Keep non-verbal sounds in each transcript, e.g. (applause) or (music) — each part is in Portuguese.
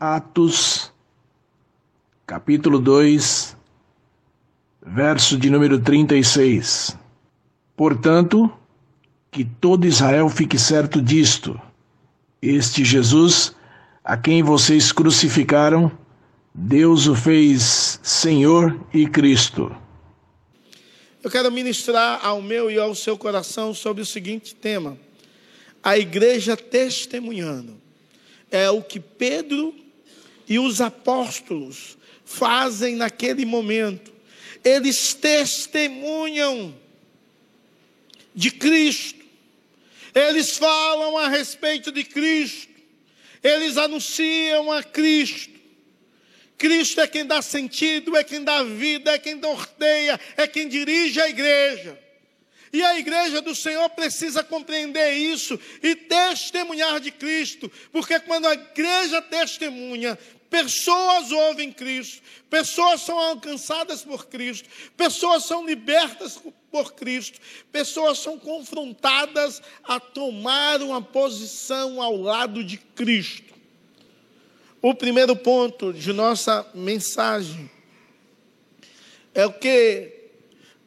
Atos, capítulo 2, verso de número 36. Portanto, que todo Israel fique certo disto: este Jesus, a quem vocês crucificaram, Deus o fez Senhor e Cristo. Eu quero ministrar ao meu e ao seu coração sobre o seguinte tema: a igreja testemunhando. É o que Pedro e os apóstolos fazem naquele momento. Eles testemunham de Cristo, eles falam a respeito de Cristo, eles anunciam a Cristo. Cristo é quem dá sentido, é quem dá vida, é quem norteia, é quem dirige a igreja. E a igreja do Senhor precisa compreender isso e testemunhar de Cristo, porque quando a igreja testemunha, pessoas ouvem Cristo, pessoas são alcançadas por Cristo, pessoas são libertas por Cristo, pessoas são confrontadas a tomar uma posição ao lado de Cristo. O primeiro ponto de nossa mensagem é o que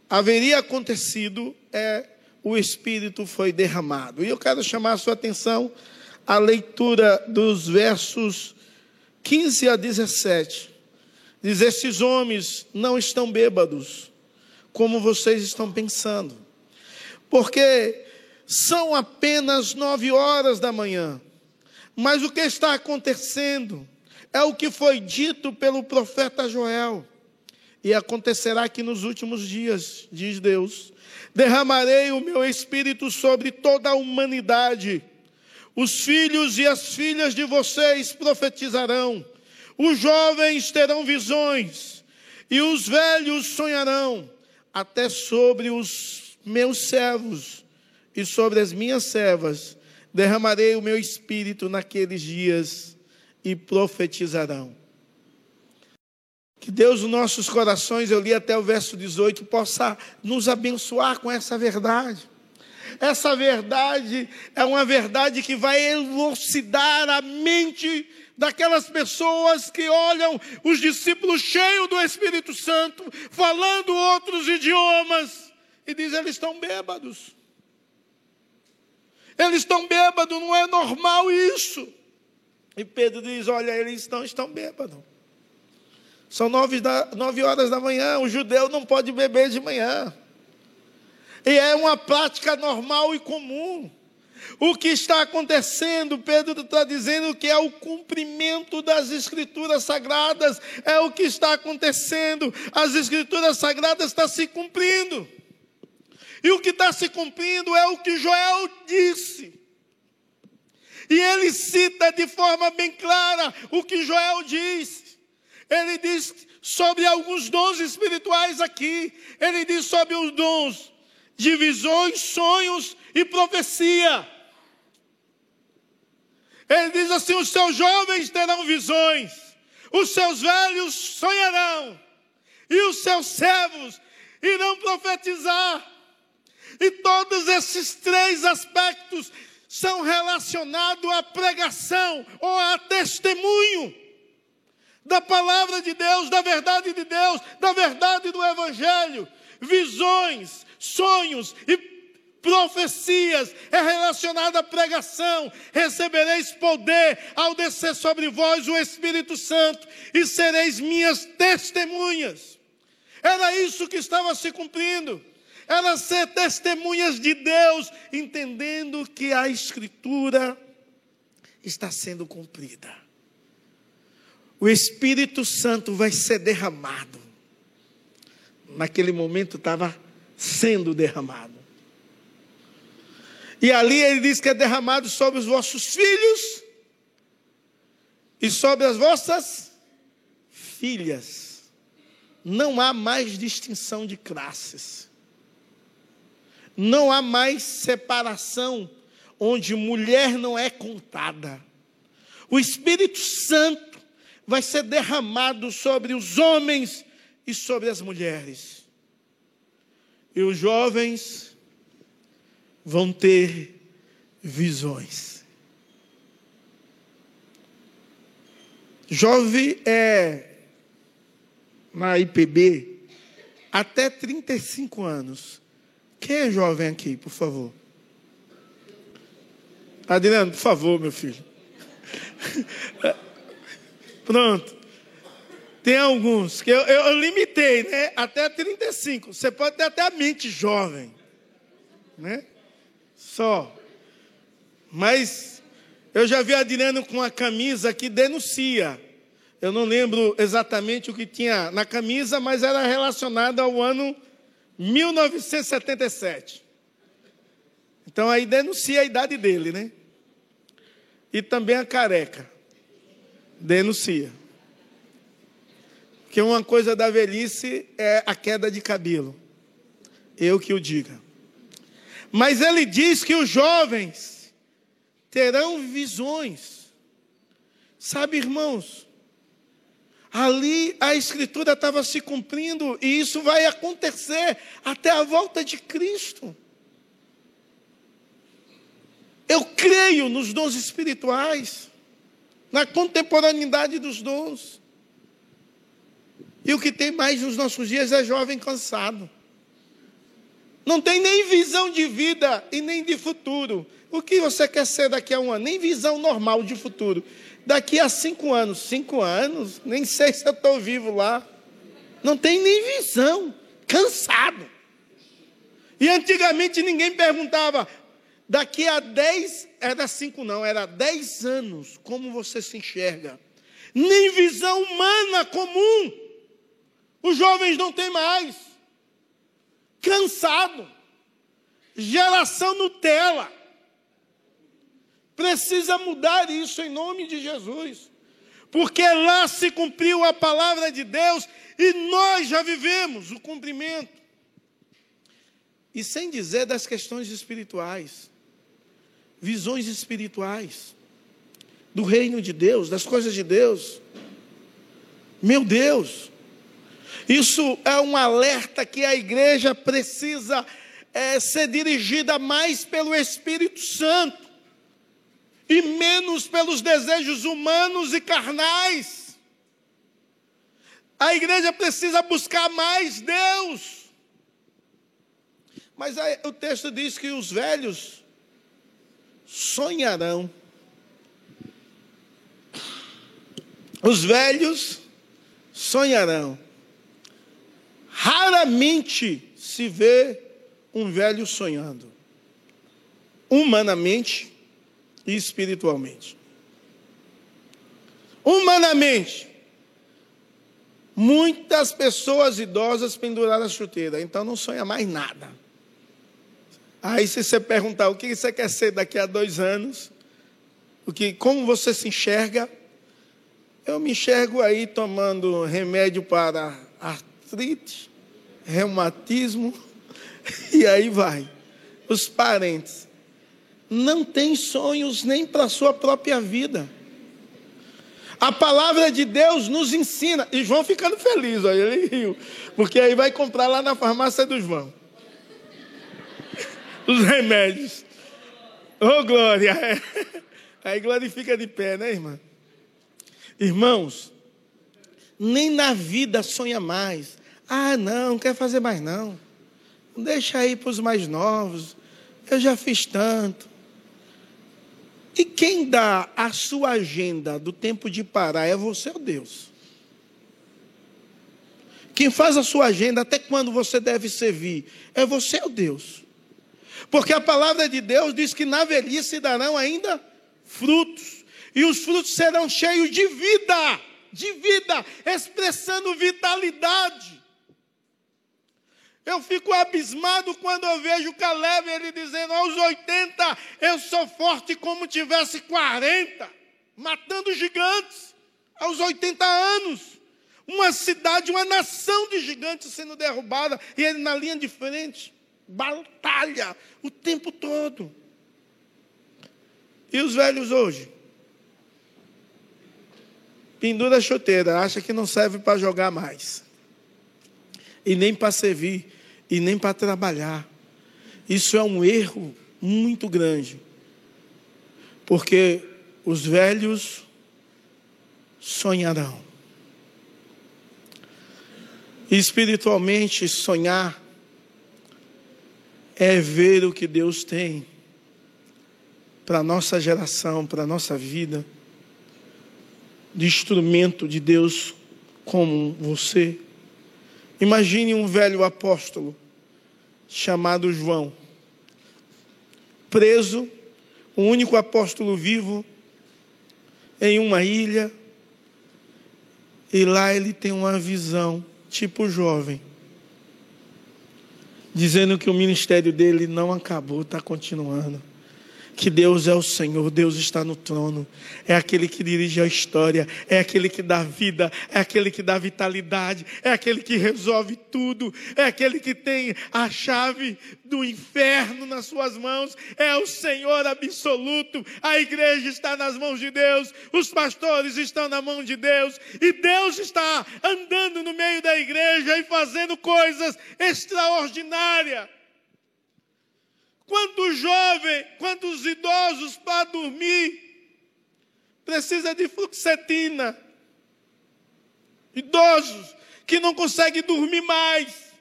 haveria acontecido é o Espírito foi derramado. E eu quero chamar a sua atenção à leitura dos versos 15 a 17. Diz: Esses homens não estão bêbados, como vocês estão pensando, porque são apenas nove horas da manhã. Mas o que está acontecendo é o que foi dito pelo profeta Joel. E acontecerá que nos últimos dias, diz Deus, derramarei o meu espírito sobre toda a humanidade. Os filhos e as filhas de vocês profetizarão, os jovens terão visões, e os velhos sonharão, até sobre os meus servos e sobre as minhas servas derramarei o meu espírito naqueles dias e profetizarão. Que Deus, nos nossos corações, eu li até o verso 18, possa nos abençoar com essa verdade. Essa verdade é uma verdade que vai elucidar a mente daquelas pessoas que olham os discípulos cheios do Espírito Santo, falando outros idiomas, e dizem: eles estão bêbados. Eles estão bêbados, não é normal isso. E Pedro diz: Olha, eles estão, estão bêbados. São nove, da, nove horas da manhã, o judeu não pode beber de manhã. E é uma prática normal e comum. O que está acontecendo, Pedro está dizendo que é o cumprimento das Escrituras Sagradas, é o que está acontecendo, as Escrituras Sagradas estão se cumprindo. E o que está se cumprindo é o que Joel disse. E ele cita de forma bem clara o que Joel diz. Ele diz sobre alguns dons espirituais aqui. Ele diz sobre os dons de visões, sonhos e profecia. Ele diz assim: os seus jovens terão visões, os seus velhos sonharão, e os seus servos irão profetizar. E todos esses três aspectos são relacionados à pregação ou a testemunho da palavra de Deus, da verdade de Deus, da verdade do Evangelho. Visões, sonhos e profecias é relacionado à pregação. Recebereis poder ao descer sobre vós o Espírito Santo e sereis minhas testemunhas. Era isso que estava se cumprindo elas ser testemunhas de Deus, entendendo que a Escritura está sendo cumprida. O Espírito Santo vai ser derramado. Naquele momento estava sendo derramado. E ali ele diz que é derramado sobre os vossos filhos e sobre as vossas filhas. Não há mais distinção de classes. Não há mais separação onde mulher não é contada. O Espírito Santo vai ser derramado sobre os homens e sobre as mulheres. E os jovens vão ter visões. Jovem é, na IPB, até 35 anos. Quem é jovem aqui, por favor? Adriano, por favor, meu filho. (laughs) Pronto. Tem alguns que eu, eu, eu, limitei, né? Até 35. Você pode ter até a mente jovem, né? Só. Mas eu já vi Adriano com a camisa que denuncia. Eu não lembro exatamente o que tinha na camisa, mas era relacionado ao ano 1977. Então aí denuncia a idade dele, né? E também a careca. Denuncia. Porque uma coisa da velhice é a queda de cabelo. Eu que o diga. Mas ele diz que os jovens terão visões. Sabe, irmãos, ali a escritura estava se cumprindo e isso vai acontecer até a volta de Cristo. Eu creio nos dons espirituais, na contemporaneidade dos dons. E o que tem mais nos nossos dias é jovem cansado. Não tem nem visão de vida e nem de futuro. O que você quer ser daqui a um ano? Nem visão normal de futuro. Daqui a cinco anos. Cinco anos? Nem sei se eu estou vivo lá. Não tem nem visão. Cansado. E antigamente ninguém perguntava, Daqui a 10, era 5 não, era 10 anos, como você se enxerga? Nem visão humana comum. Os jovens não têm mais. Cansado. Geração Nutella. Precisa mudar isso em nome de Jesus. Porque lá se cumpriu a palavra de Deus e nós já vivemos o cumprimento. E sem dizer das questões espirituais visões espirituais do reino de Deus, das coisas de Deus. Meu Deus, isso é um alerta que a igreja precisa é, ser dirigida mais pelo Espírito Santo e menos pelos desejos humanos e carnais. A igreja precisa buscar mais Deus. Mas aí, o texto diz que os velhos sonharão. Os velhos sonharão. Raramente se vê um velho sonhando, humanamente e espiritualmente. Humanamente, muitas pessoas idosas penduraram a chuteira, então não sonha mais nada. Aí se você perguntar o que você quer ser daqui a dois anos, o que, como você se enxerga, eu me enxergo aí tomando remédio para artrite, reumatismo, (laughs) e aí vai. Os parentes não têm sonhos nem para a sua própria vida. A palavra de Deus nos ensina, e João ficando feliz, olha, ele riu, porque aí vai comprar lá na farmácia do João (laughs) os remédios. Oh, glória! (laughs) Aí glorifica de pé, né, irmã? Irmãos, nem na vida sonha mais. Ah, não, não quer fazer mais não. Deixa aí para os mais novos. Eu já fiz tanto. E quem dá a sua agenda do tempo de parar é você ou Deus? Quem faz a sua agenda até quando você deve servir é você ou Deus? Porque a palavra de Deus diz que na velhice darão ainda frutos, e os frutos serão cheios de vida, de vida, expressando vitalidade. Eu fico abismado quando eu vejo Caleb ele dizendo aos 80 eu sou forte como tivesse 40, matando gigantes aos 80 anos. Uma cidade, uma nação de gigantes sendo derrubada e ele na linha de frente batalha o tempo todo. E os velhos hoje? Pendura a chuteira, acha que não serve para jogar mais. E nem para servir, e nem para trabalhar. Isso é um erro muito grande. Porque os velhos sonharão. Espiritualmente, sonhar é ver o que Deus tem para a nossa geração, para a nossa vida, de instrumento de Deus como você. Imagine um velho apóstolo chamado João, preso, o único apóstolo vivo, em uma ilha, e lá ele tem uma visão, tipo jovem, dizendo que o ministério dele não acabou, está continuando que Deus é o Senhor, Deus está no trono, é aquele que dirige a história, é aquele que dá vida, é aquele que dá vitalidade, é aquele que resolve tudo, é aquele que tem a chave do inferno nas suas mãos, é o Senhor absoluto. A igreja está nas mãos de Deus, os pastores estão na mão de Deus, e Deus está andando no meio da igreja e fazendo coisas extraordinárias. Quantos jovens, quantos idosos para dormir precisa de fluxetina? Idosos que não conseguem dormir mais.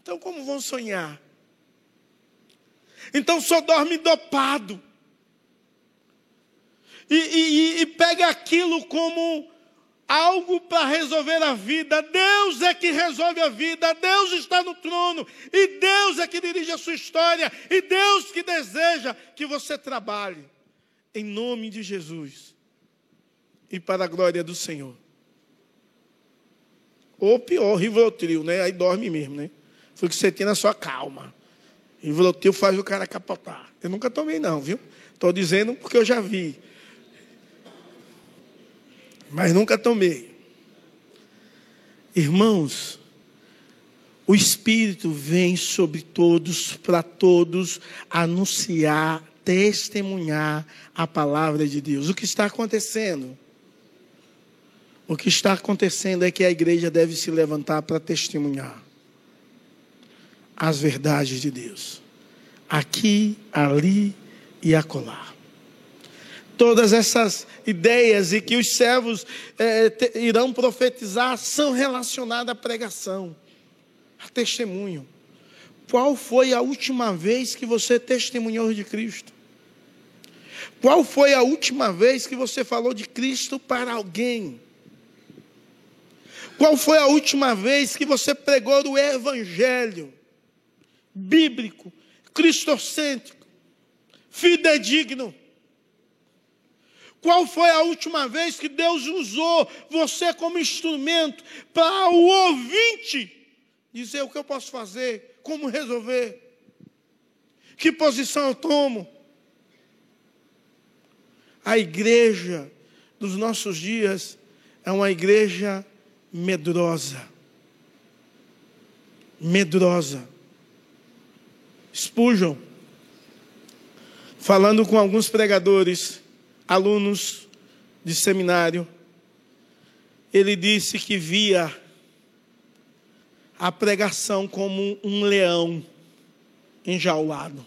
Então, como vão sonhar? Então, só dorme dopado. E, e, e pega aquilo como algo para resolver a vida. Deus é que resolve a vida. Deus está no trono. E Deus é que dirige a sua história. E Deus que deseja que você trabalhe. Em nome de Jesus. E para a glória do Senhor. Ou pior, Rivotril, né? Aí dorme mesmo, né? Foi que você tem na sua calma. Rivotril faz o cara capotar. Eu nunca tomei, não, viu? Estou dizendo porque eu já vi mas nunca tomei. Irmãos, o Espírito vem sobre todos, para todos, anunciar, testemunhar a palavra de Deus. O que está acontecendo? O que está acontecendo é que a igreja deve se levantar para testemunhar as verdades de Deus, aqui, ali e acolá todas essas ideias e que os servos é, te, irão profetizar são relacionadas à pregação, a testemunho. Qual foi a última vez que você testemunhou de Cristo? Qual foi a última vez que você falou de Cristo para alguém? Qual foi a última vez que você pregou o Evangelho bíblico, cristocêntrico, fidedigno? Qual foi a última vez que Deus usou você como instrumento para o ouvinte dizer o que eu posso fazer, como resolver, que posição eu tomo? A igreja dos nossos dias é uma igreja medrosa. Medrosa. Spurgeon, falando com alguns pregadores, alunos de seminário, ele disse que via a pregação como um leão enjaulado.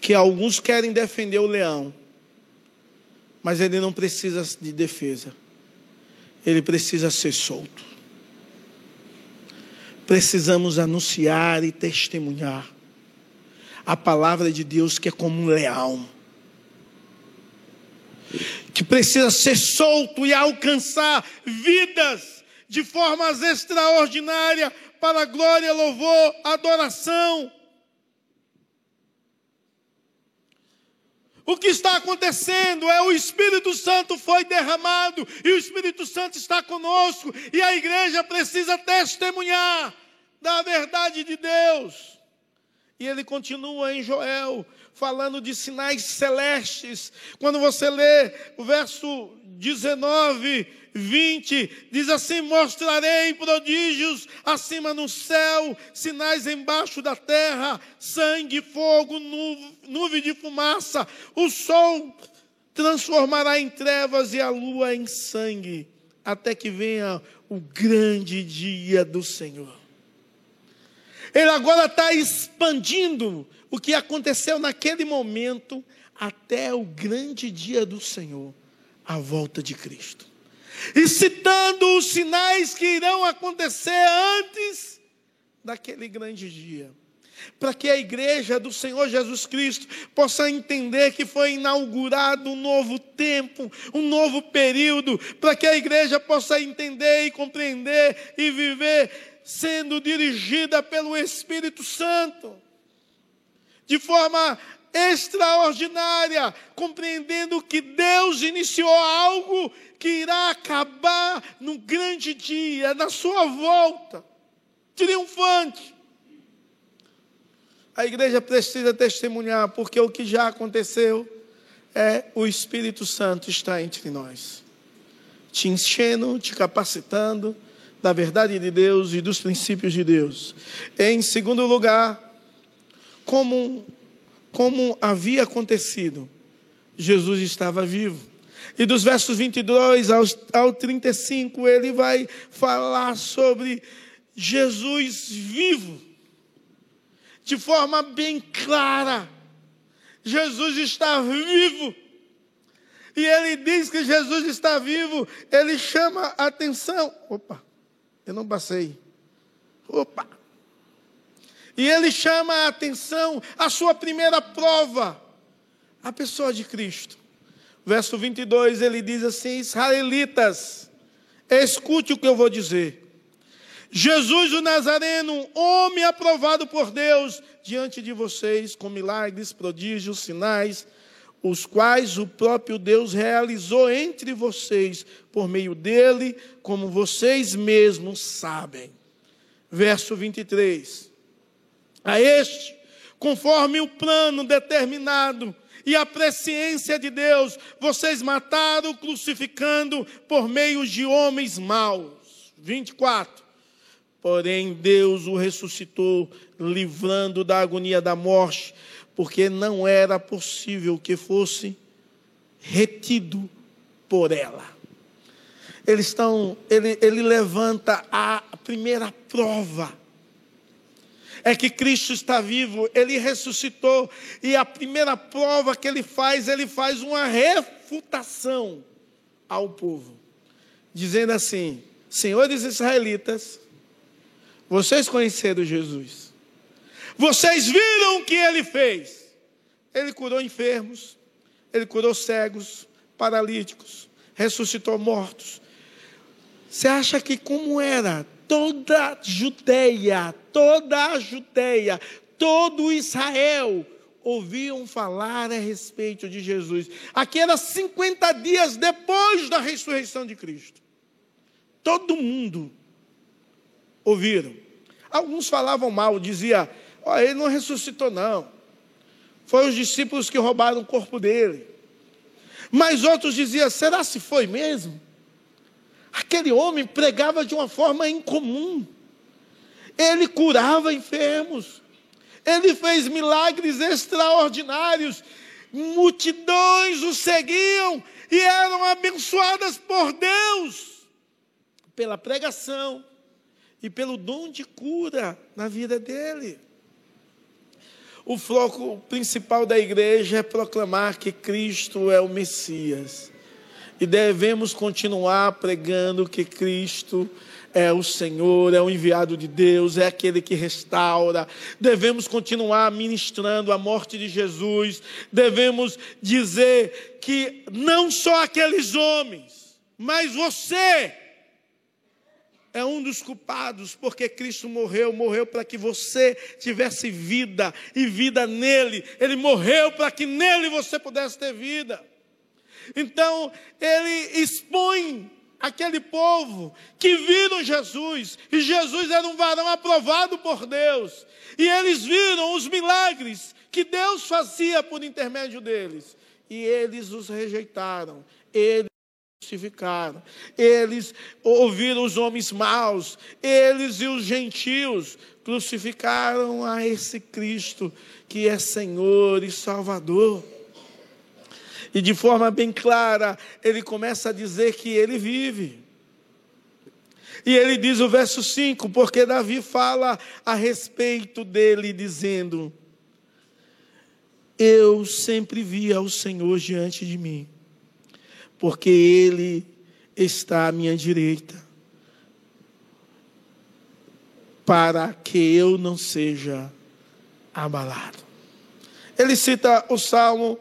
Que alguns querem defender o leão, mas ele não precisa de defesa, ele precisa ser solto. Precisamos anunciar e testemunhar a palavra de Deus que é como um leão, que precisa ser solto e alcançar vidas de formas extraordinárias para glória, louvor, adoração. O que está acontecendo é o Espírito Santo foi derramado e o Espírito Santo está conosco e a igreja precisa testemunhar da verdade de Deus. E ele continua em Joel, falando de sinais celestes. Quando você lê o verso 19, 20, diz assim: Mostrarei prodígios acima no céu, sinais embaixo da terra, sangue, fogo, nuvem, nuvem de fumaça. O sol transformará em trevas e a lua em sangue, até que venha o grande dia do Senhor. Ele agora está expandindo o que aconteceu naquele momento até o grande dia do Senhor, a volta de Cristo. E citando os sinais que irão acontecer antes daquele grande dia para que a igreja do Senhor Jesus Cristo possa entender que foi inaugurado um novo tempo, um novo período, para que a igreja possa entender e compreender e viver sendo dirigida pelo Espírito Santo, de forma extraordinária, compreendendo que Deus iniciou algo que irá acabar no grande dia, na sua volta, triunfante. A igreja precisa testemunhar, porque o que já aconteceu é o Espírito Santo está entre nós, te enchendo, te capacitando da verdade de Deus e dos princípios de Deus. Em segundo lugar, como, como havia acontecido, Jesus estava vivo. E dos versos 22 ao, ao 35, ele vai falar sobre Jesus vivo de forma bem clara. Jesus está vivo. E ele diz que Jesus está vivo, ele chama a atenção. Opa, eu não passei. Opa. E ele chama a atenção, a sua primeira prova, a pessoa de Cristo. Verso 22, ele diz assim: Israelitas, escute o que eu vou dizer. Jesus o Nazareno, homem aprovado por Deus diante de vocês, com milagres, prodígios, sinais, os quais o próprio Deus realizou entre vocês, por meio dele, como vocês mesmos sabem. Verso 23. A este, conforme o plano determinado e a presciência de Deus, vocês mataram crucificando por meio de homens maus. 24 Porém, Deus o ressuscitou, livrando da agonia da morte, porque não era possível que fosse retido por ela. Eles estão, ele, ele levanta a primeira prova. É que Cristo está vivo, ele ressuscitou, e a primeira prova que ele faz, ele faz uma refutação ao povo, dizendo assim: Senhores israelitas, vocês conheceram Jesus. Vocês viram o que ele fez. Ele curou enfermos, ele curou cegos, paralíticos, ressuscitou mortos. Você acha que como era toda a Judeia, toda a Judeia, todo Israel ouviam falar a respeito de Jesus. Aqui era 50 dias depois da ressurreição de Cristo. Todo mundo ouviram. Alguns falavam mal, dizia, oh, ele não ressuscitou não. Foi os discípulos que roubaram o corpo dele. Mas outros diziam, será se foi mesmo? Aquele homem pregava de uma forma incomum. Ele curava enfermos. Ele fez milagres extraordinários. Multidões o seguiam e eram abençoadas por Deus pela pregação, e pelo dom de cura na vida dele. O foco principal da igreja é proclamar que Cristo é o Messias. E devemos continuar pregando que Cristo é o Senhor, é o enviado de Deus, é aquele que restaura. Devemos continuar ministrando a morte de Jesus. Devemos dizer que não só aqueles homens, mas você é um dos culpados, porque Cristo morreu, morreu para que você tivesse vida e vida nele. Ele morreu para que nele você pudesse ter vida. Então, ele expõe aquele povo que viram Jesus, e Jesus era um varão aprovado por Deus, e eles viram os milagres que Deus fazia por intermédio deles, e eles os rejeitaram. Eles crucificaram. Eles ouviram os homens maus, eles e os gentios crucificaram a esse Cristo que é Senhor e Salvador. E de forma bem clara, ele começa a dizer que ele vive. E ele diz o verso 5, porque Davi fala a respeito dele, dizendo: eu sempre via o Senhor diante de mim, porque Ele está à minha direita, para que eu não seja abalado. Ele cita o Salmo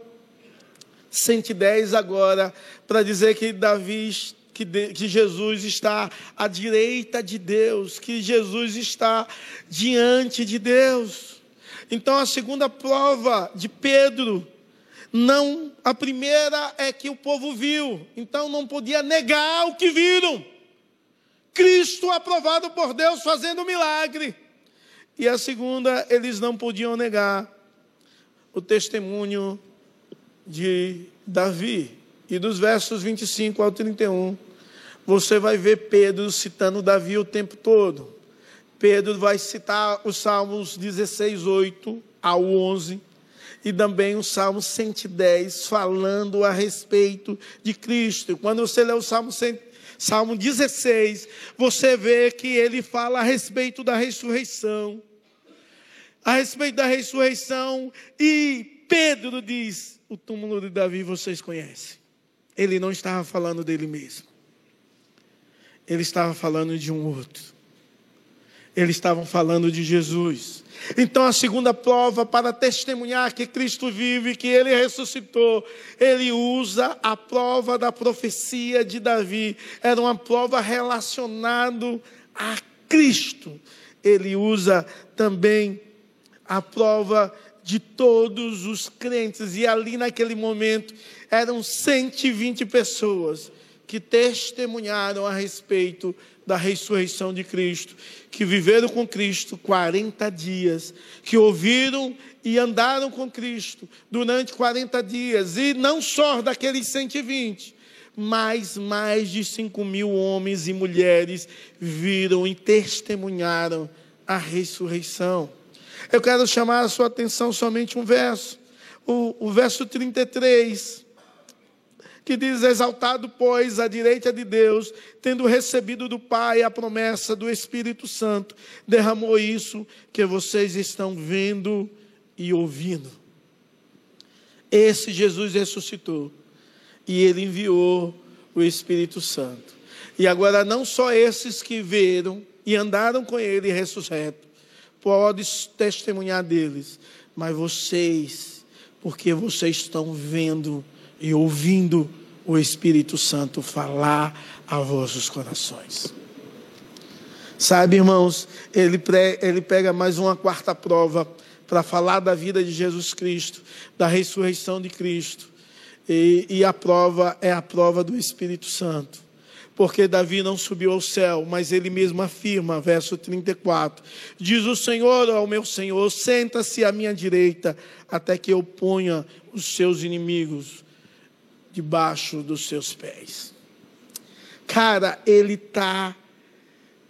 110 agora, para dizer que Davi que, de, que, Jesus está à direita de Deus, que Jesus está diante de Deus. Então a segunda prova de Pedro, não, a primeira é que o povo viu, então não podia negar o que viram. Cristo aprovado por Deus fazendo milagre. E a segunda, eles não podiam negar o testemunho de Davi. E dos versos 25 ao 31, você vai ver Pedro citando Davi o tempo todo. Pedro vai citar os Salmos 16, 8 ao 11 e também o Salmo 110, falando a respeito de Cristo. Quando você lê o Salmo, Salmo 16, você vê que ele fala a respeito da ressurreição. A respeito da ressurreição, e Pedro diz: O túmulo de Davi vocês conhecem. Ele não estava falando dele mesmo, ele estava falando de um outro. Eles estavam falando de Jesus. Então, a segunda prova para testemunhar que Cristo vive, que ele ressuscitou, ele usa a prova da profecia de Davi. Era uma prova relacionada a Cristo. Ele usa também a prova de todos os crentes. E ali naquele momento eram 120 pessoas que testemunharam a respeito da ressurreição de Cristo, que viveram com Cristo 40 dias, que ouviram e andaram com Cristo durante 40 dias, e não só daqueles 120, mas mais de 5 mil homens e mulheres viram e testemunharam a ressurreição. Eu quero chamar a sua atenção somente um verso, o, o verso 33 que diz: Exaltado, pois, à direita de Deus, tendo recebido do Pai a promessa do Espírito Santo, derramou isso que vocês estão vendo e ouvindo. Esse Jesus ressuscitou e ele enviou o Espírito Santo. E agora, não só esses que viram e andaram com ele ressurreto, podem testemunhar deles, mas vocês, porque vocês estão vendo e ouvindo o Espírito Santo falar a vossos corações. Sabe, irmãos, ele, pre, ele pega mais uma quarta prova para falar da vida de Jesus Cristo, da ressurreição de Cristo. E, e a prova é a prova do Espírito Santo. Porque Davi não subiu ao céu, mas ele mesmo afirma, verso 34: Diz o Senhor ao meu Senhor: Senta-se à minha direita, até que eu ponha os seus inimigos debaixo dos seus pés. Cara, ele está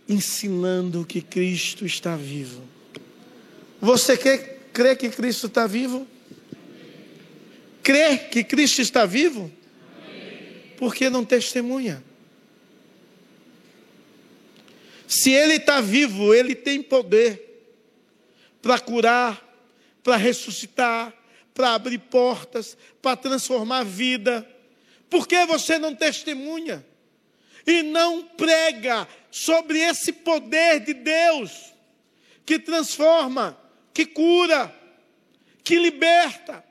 ensinando que Cristo está vivo. Você crê, crê que Cristo está vivo? Crê que Cristo está vivo? Por que não testemunha? Se Ele está vivo, Ele tem poder para curar, para ressuscitar, para abrir portas, para transformar vida. Por que você não testemunha? E não prega sobre esse poder de Deus que transforma, que cura, que liberta.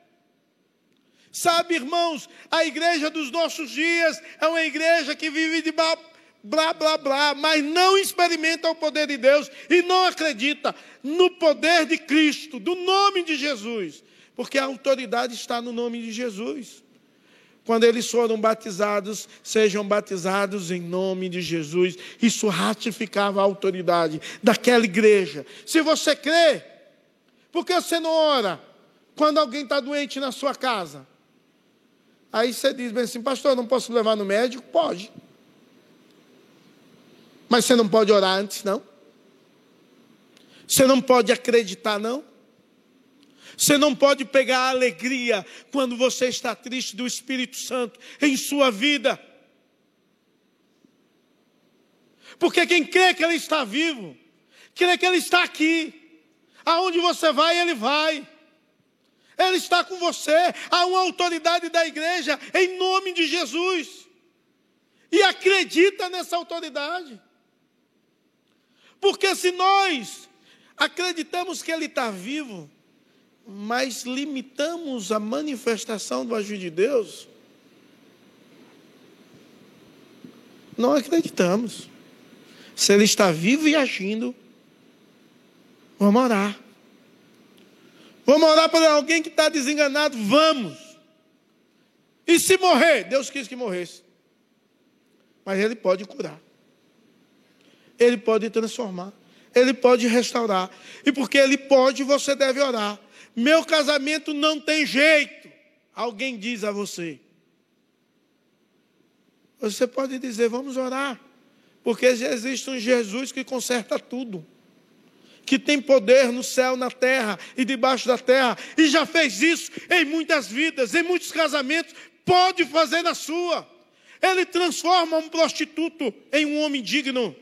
Sabe, irmãos, a igreja dos nossos dias é uma igreja que vive de blá, blá, blá, blá, mas não experimenta o poder de Deus e não acredita no poder de Cristo, do nome de Jesus porque a autoridade está no nome de Jesus. Quando eles foram batizados, sejam batizados em nome de Jesus. Isso ratificava a autoridade daquela igreja. Se você crê, por que você não ora quando alguém está doente na sua casa? Aí você diz bem assim, pastor, não posso levar no médico? Pode. Mas você não pode orar antes, não? Você não pode acreditar, não? Você não pode pegar a alegria quando você está triste do Espírito Santo em sua vida. Porque quem crê que Ele está vivo, crê que Ele está aqui. Aonde você vai, Ele vai. Ele está com você. Há uma autoridade da igreja em nome de Jesus. E acredita nessa autoridade. Porque se nós acreditamos que Ele está vivo, mas limitamos a manifestação do agir de Deus, não acreditamos. Se Ele está vivo e agindo, vamos orar. Vamos orar para alguém que está desenganado? Vamos. E se morrer? Deus quis que morresse. Mas Ele pode curar. Ele pode transformar. Ele pode restaurar. E porque Ele pode, você deve orar. Meu casamento não tem jeito. Alguém diz a você. Você pode dizer, vamos orar. Porque existe um Jesus que conserta tudo que tem poder no céu, na terra e debaixo da terra, e já fez isso em muitas vidas, em muitos casamentos, pode fazer na sua. Ele transforma um prostituto em um homem digno.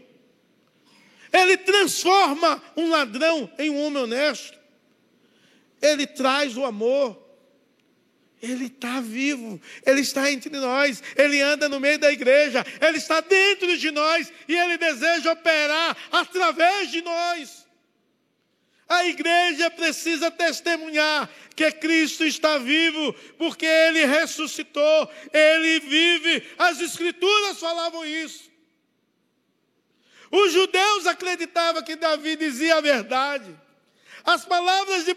Ele transforma um ladrão em um homem honesto. Ele traz o amor. Ele está vivo, Ele está entre nós, Ele anda no meio da igreja, Ele está dentro de nós e Ele deseja operar através de nós. A igreja precisa testemunhar que Cristo está vivo, porque Ele ressuscitou, Ele vive. As Escrituras falavam isso. Os judeus acreditavam que Davi dizia a verdade. As palavras de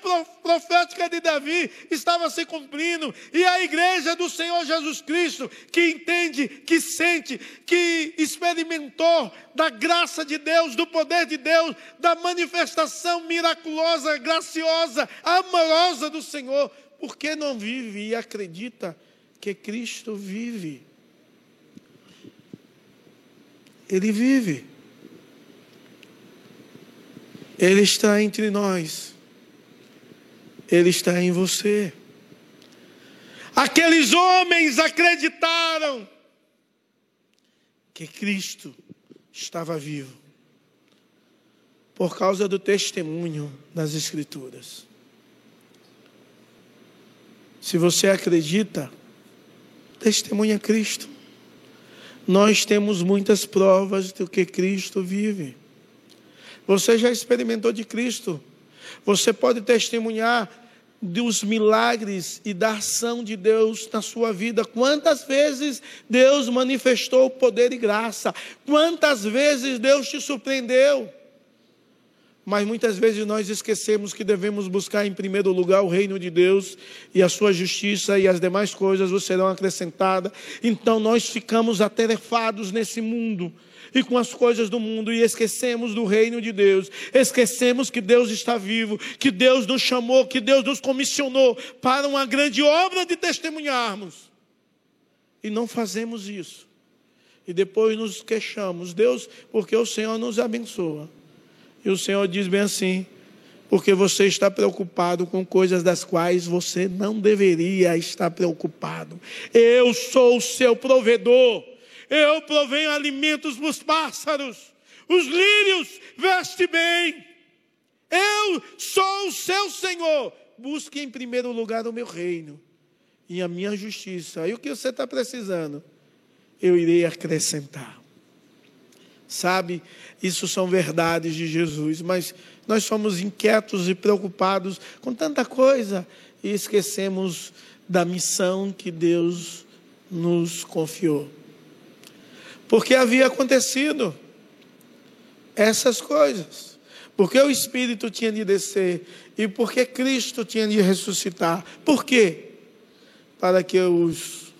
de Davi estavam se cumprindo, e a igreja do Senhor Jesus Cristo, que entende, que sente, que experimentou da graça de Deus, do poder de Deus, da manifestação miraculosa, graciosa, amorosa do Senhor, por que não vive e acredita que Cristo vive? Ele vive. Ele está entre nós. Ele está em você. Aqueles homens acreditaram que Cristo estava vivo por causa do testemunho das Escrituras. Se você acredita, testemunha Cristo. Nós temos muitas provas do que Cristo vive. Você já experimentou de Cristo. Você pode testemunhar dos milagres e da ação de Deus na sua vida. Quantas vezes Deus manifestou poder e graça? Quantas vezes Deus te surpreendeu? Mas muitas vezes nós esquecemos que devemos buscar em primeiro lugar o reino de Deus e a sua justiça e as demais coisas vos serão acrescentadas. Então nós ficamos atarefados nesse mundo e com as coisas do mundo e esquecemos do reino de Deus, esquecemos que Deus está vivo, que Deus nos chamou, que Deus nos comissionou para uma grande obra de testemunharmos. E não fazemos isso. E depois nos queixamos, Deus, porque o Senhor nos abençoa. E o Senhor diz bem assim: porque você está preocupado com coisas das quais você não deveria estar preocupado. Eu sou o seu provedor. Eu provenho alimentos para os pássaros. Os lírios veste bem. Eu sou o seu Senhor. Busque em primeiro lugar o meu reino e a minha justiça. E o que você está precisando? Eu irei acrescentar. Sabe, isso são verdades de Jesus, mas nós somos inquietos e preocupados com tanta coisa e esquecemos da missão que Deus nos confiou. Porque havia acontecido essas coisas. Porque o Espírito tinha de descer e porque Cristo tinha de ressuscitar. Por quê? Para que os,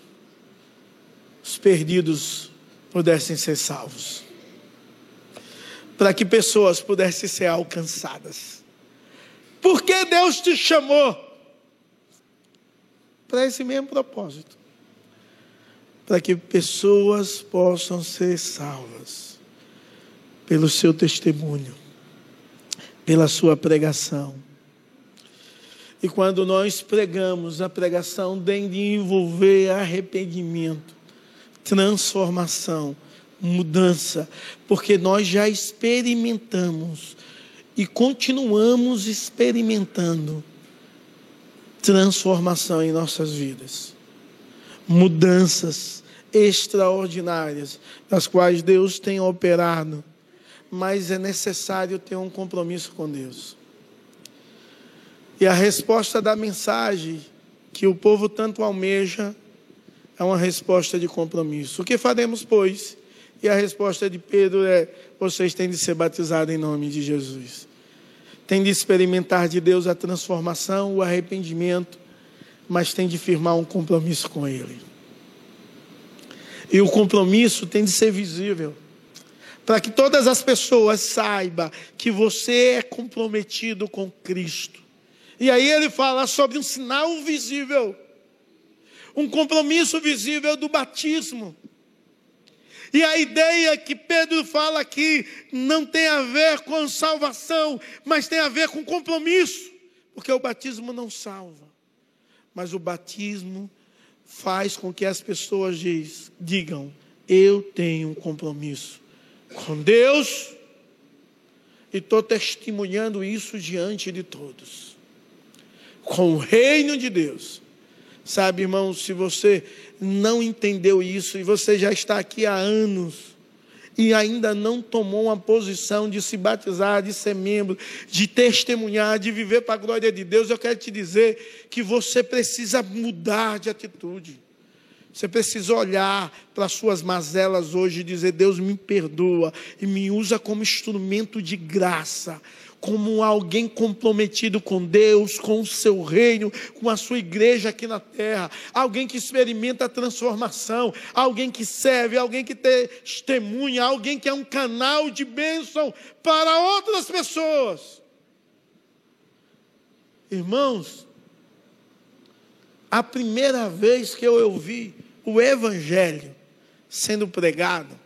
os perdidos pudessem ser salvos. Para que pessoas pudessem ser alcançadas. Por que Deus te chamou? Para esse mesmo propósito para que pessoas possam ser salvas pelo seu testemunho, pela sua pregação. E quando nós pregamos, a pregação tem de envolver arrependimento, transformação, mudança, porque nós já experimentamos e continuamos experimentando transformação em nossas vidas, mudanças extraordinárias, das quais Deus tem operado, mas é necessário ter um compromisso com Deus. E a resposta da mensagem que o povo tanto almeja é uma resposta de compromisso. O que faremos, pois? E a resposta de Pedro é: vocês têm de ser batizados em nome de Jesus. Tem de experimentar de Deus a transformação, o arrependimento, mas tem de firmar um compromisso com Ele. E o compromisso tem de ser visível, para que todas as pessoas saibam que você é comprometido com Cristo. E aí ele fala sobre um sinal visível, um compromisso visível do batismo. E a ideia que Pedro fala aqui não tem a ver com salvação, mas tem a ver com compromisso, porque o batismo não salva, mas o batismo faz com que as pessoas diz, digam: Eu tenho um compromisso com Deus e estou testemunhando isso diante de todos, com o reino de Deus. Sabe, irmão, se você não entendeu isso e você já está aqui há anos e ainda não tomou uma posição de se batizar, de ser membro, de testemunhar, de viver para a glória de Deus, eu quero te dizer que você precisa mudar de atitude. Você precisa olhar para as suas mazelas hoje e dizer: Deus me perdoa e me usa como instrumento de graça como alguém comprometido com Deus, com o seu reino, com a sua igreja aqui na terra, alguém que experimenta a transformação, alguém que serve, alguém que testemunha, alguém que é um canal de bênção para outras pessoas. Irmãos, a primeira vez que eu ouvi o Evangelho sendo pregado,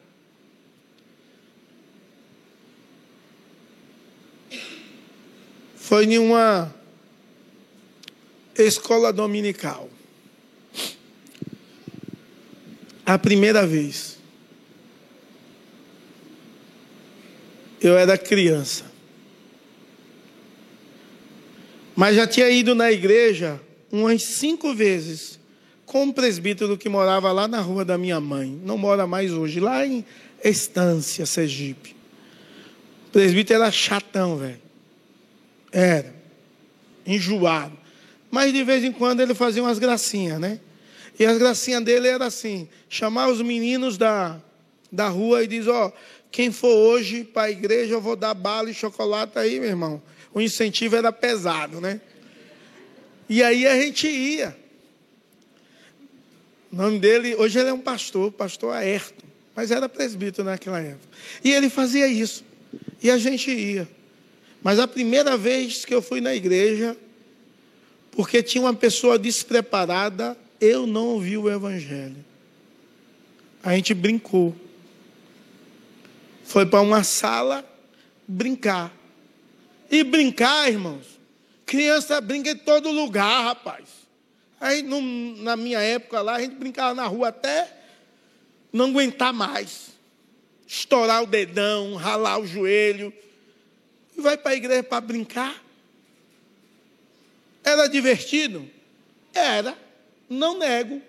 foi em uma escola dominical. A primeira vez. Eu era criança. Mas já tinha ido na igreja umas cinco vezes com um presbítero que morava lá na rua da minha mãe. Não mora mais hoje, lá em Estância, Sergipe. O presbítero era chatão, velho. Era. Enjoado. Mas de vez em quando ele fazia umas gracinhas, né? E as gracinhas dele era assim: chamar os meninos da, da rua e diz: Ó, quem for hoje para a igreja, eu vou dar bala e chocolate aí, meu irmão. O incentivo era pesado, né? E aí a gente ia. O nome dele, hoje ele é um pastor, pastor Aerto, mas era presbítero naquela época. E ele fazia isso. E a gente ia. Mas a primeira vez que eu fui na igreja, porque tinha uma pessoa despreparada, eu não ouvi o evangelho. A gente brincou. Foi para uma sala brincar. E brincar, irmãos, criança brinca em todo lugar, rapaz. Aí no, na minha época lá, a gente brincava na rua até não aguentar mais. Estourar o dedão, ralar o joelho e vai para a igreja para brincar. Era divertido? Era, não nego.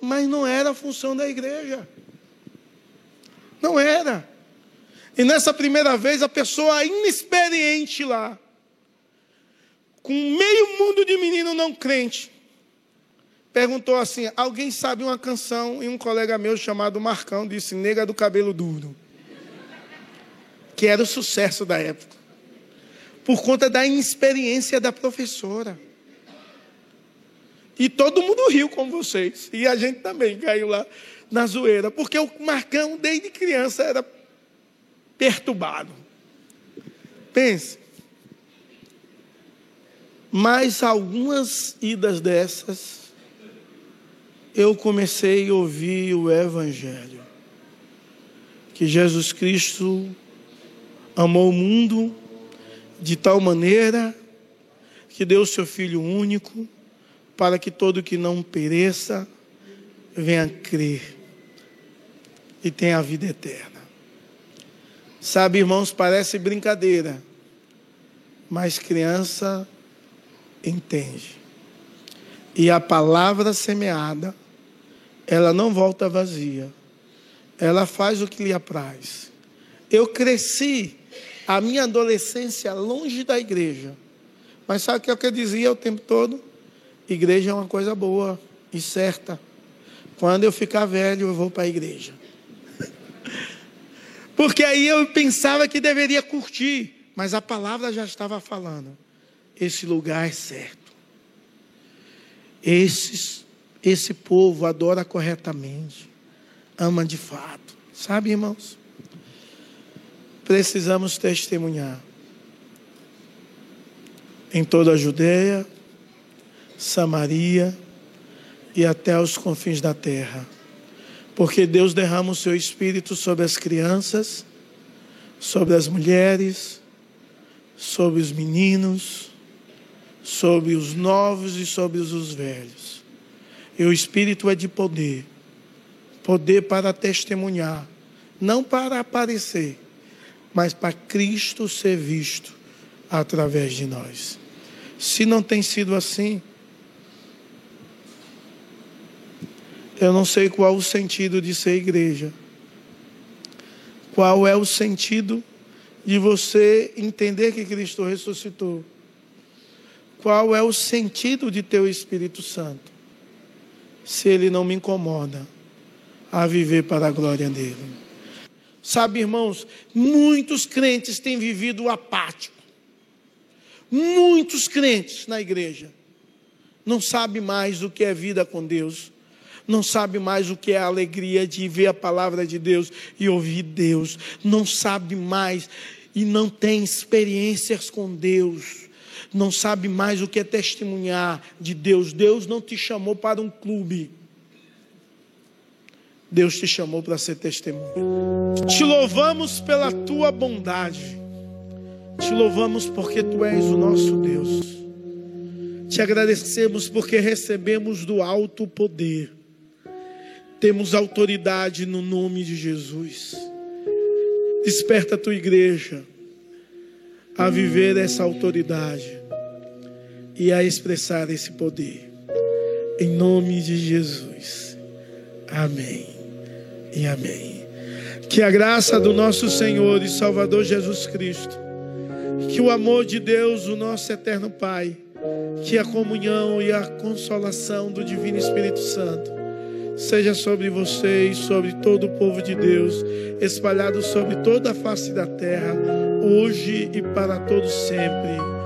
Mas não era a função da igreja. Não era. E nessa primeira vez, a pessoa inexperiente lá, com meio mundo de menino não crente, perguntou assim: Alguém sabe uma canção? E um colega meu chamado Marcão disse: Nega do cabelo duro que era o sucesso da época, por conta da inexperiência da professora. E todo mundo riu com vocês, e a gente também caiu lá na zoeira, porque o Marcão, desde criança, era perturbado. Pense. Mas algumas idas dessas, eu comecei a ouvir o Evangelho. Que Jesus Cristo amou o mundo de tal maneira que deu o seu Filho único para que todo que não pereça venha crer e tenha a vida eterna. Sabe, irmãos, parece brincadeira, mas criança entende. E a palavra semeada, ela não volta vazia. Ela faz o que lhe apraz. Eu cresci a minha adolescência longe da igreja. Mas sabe o que eu dizia o tempo todo? Igreja é uma coisa boa e certa. Quando eu ficar velho, eu vou para a igreja. (laughs) Porque aí eu pensava que deveria curtir, mas a palavra já estava falando. Esse lugar é certo. Esses, esse povo adora corretamente, ama de fato. Sabe, irmãos? Precisamos testemunhar em toda a Judeia, Samaria e até os confins da terra. Porque Deus derrama o seu espírito sobre as crianças, sobre as mulheres, sobre os meninos, sobre os novos e sobre os velhos. E o espírito é de poder poder para testemunhar, não para aparecer, mas para Cristo ser visto através de nós. Se não tem sido assim, eu não sei qual o sentido de ser igreja. Qual é o sentido de você entender que Cristo ressuscitou? Qual é o sentido de ter o Espírito Santo? Se ele não me incomoda a viver para a glória dele. Sabe, irmãos, muitos crentes têm vivido apático. Muitos crentes na igreja não sabem mais o que é vida com Deus, não sabe mais o que é a alegria de ver a palavra de Deus e ouvir Deus, não sabe mais e não tem experiências com Deus, não sabe mais o que é testemunhar de Deus. Deus não te chamou para um clube. Deus te chamou para ser testemunha. Te louvamos pela tua bondade. Te louvamos porque tu és o nosso Deus. Te agradecemos porque recebemos do alto poder. Temos autoridade no nome de Jesus. Desperta a tua igreja a viver essa autoridade e a expressar esse poder. Em nome de Jesus. Amém e amém. Que a graça do nosso Senhor e Salvador Jesus Cristo, que o amor de Deus, o nosso eterno Pai, que a comunhão e a consolação do Divino Espírito Santo seja sobre você e sobre todo o povo de Deus, espalhado sobre toda a face da terra, hoje e para todos sempre.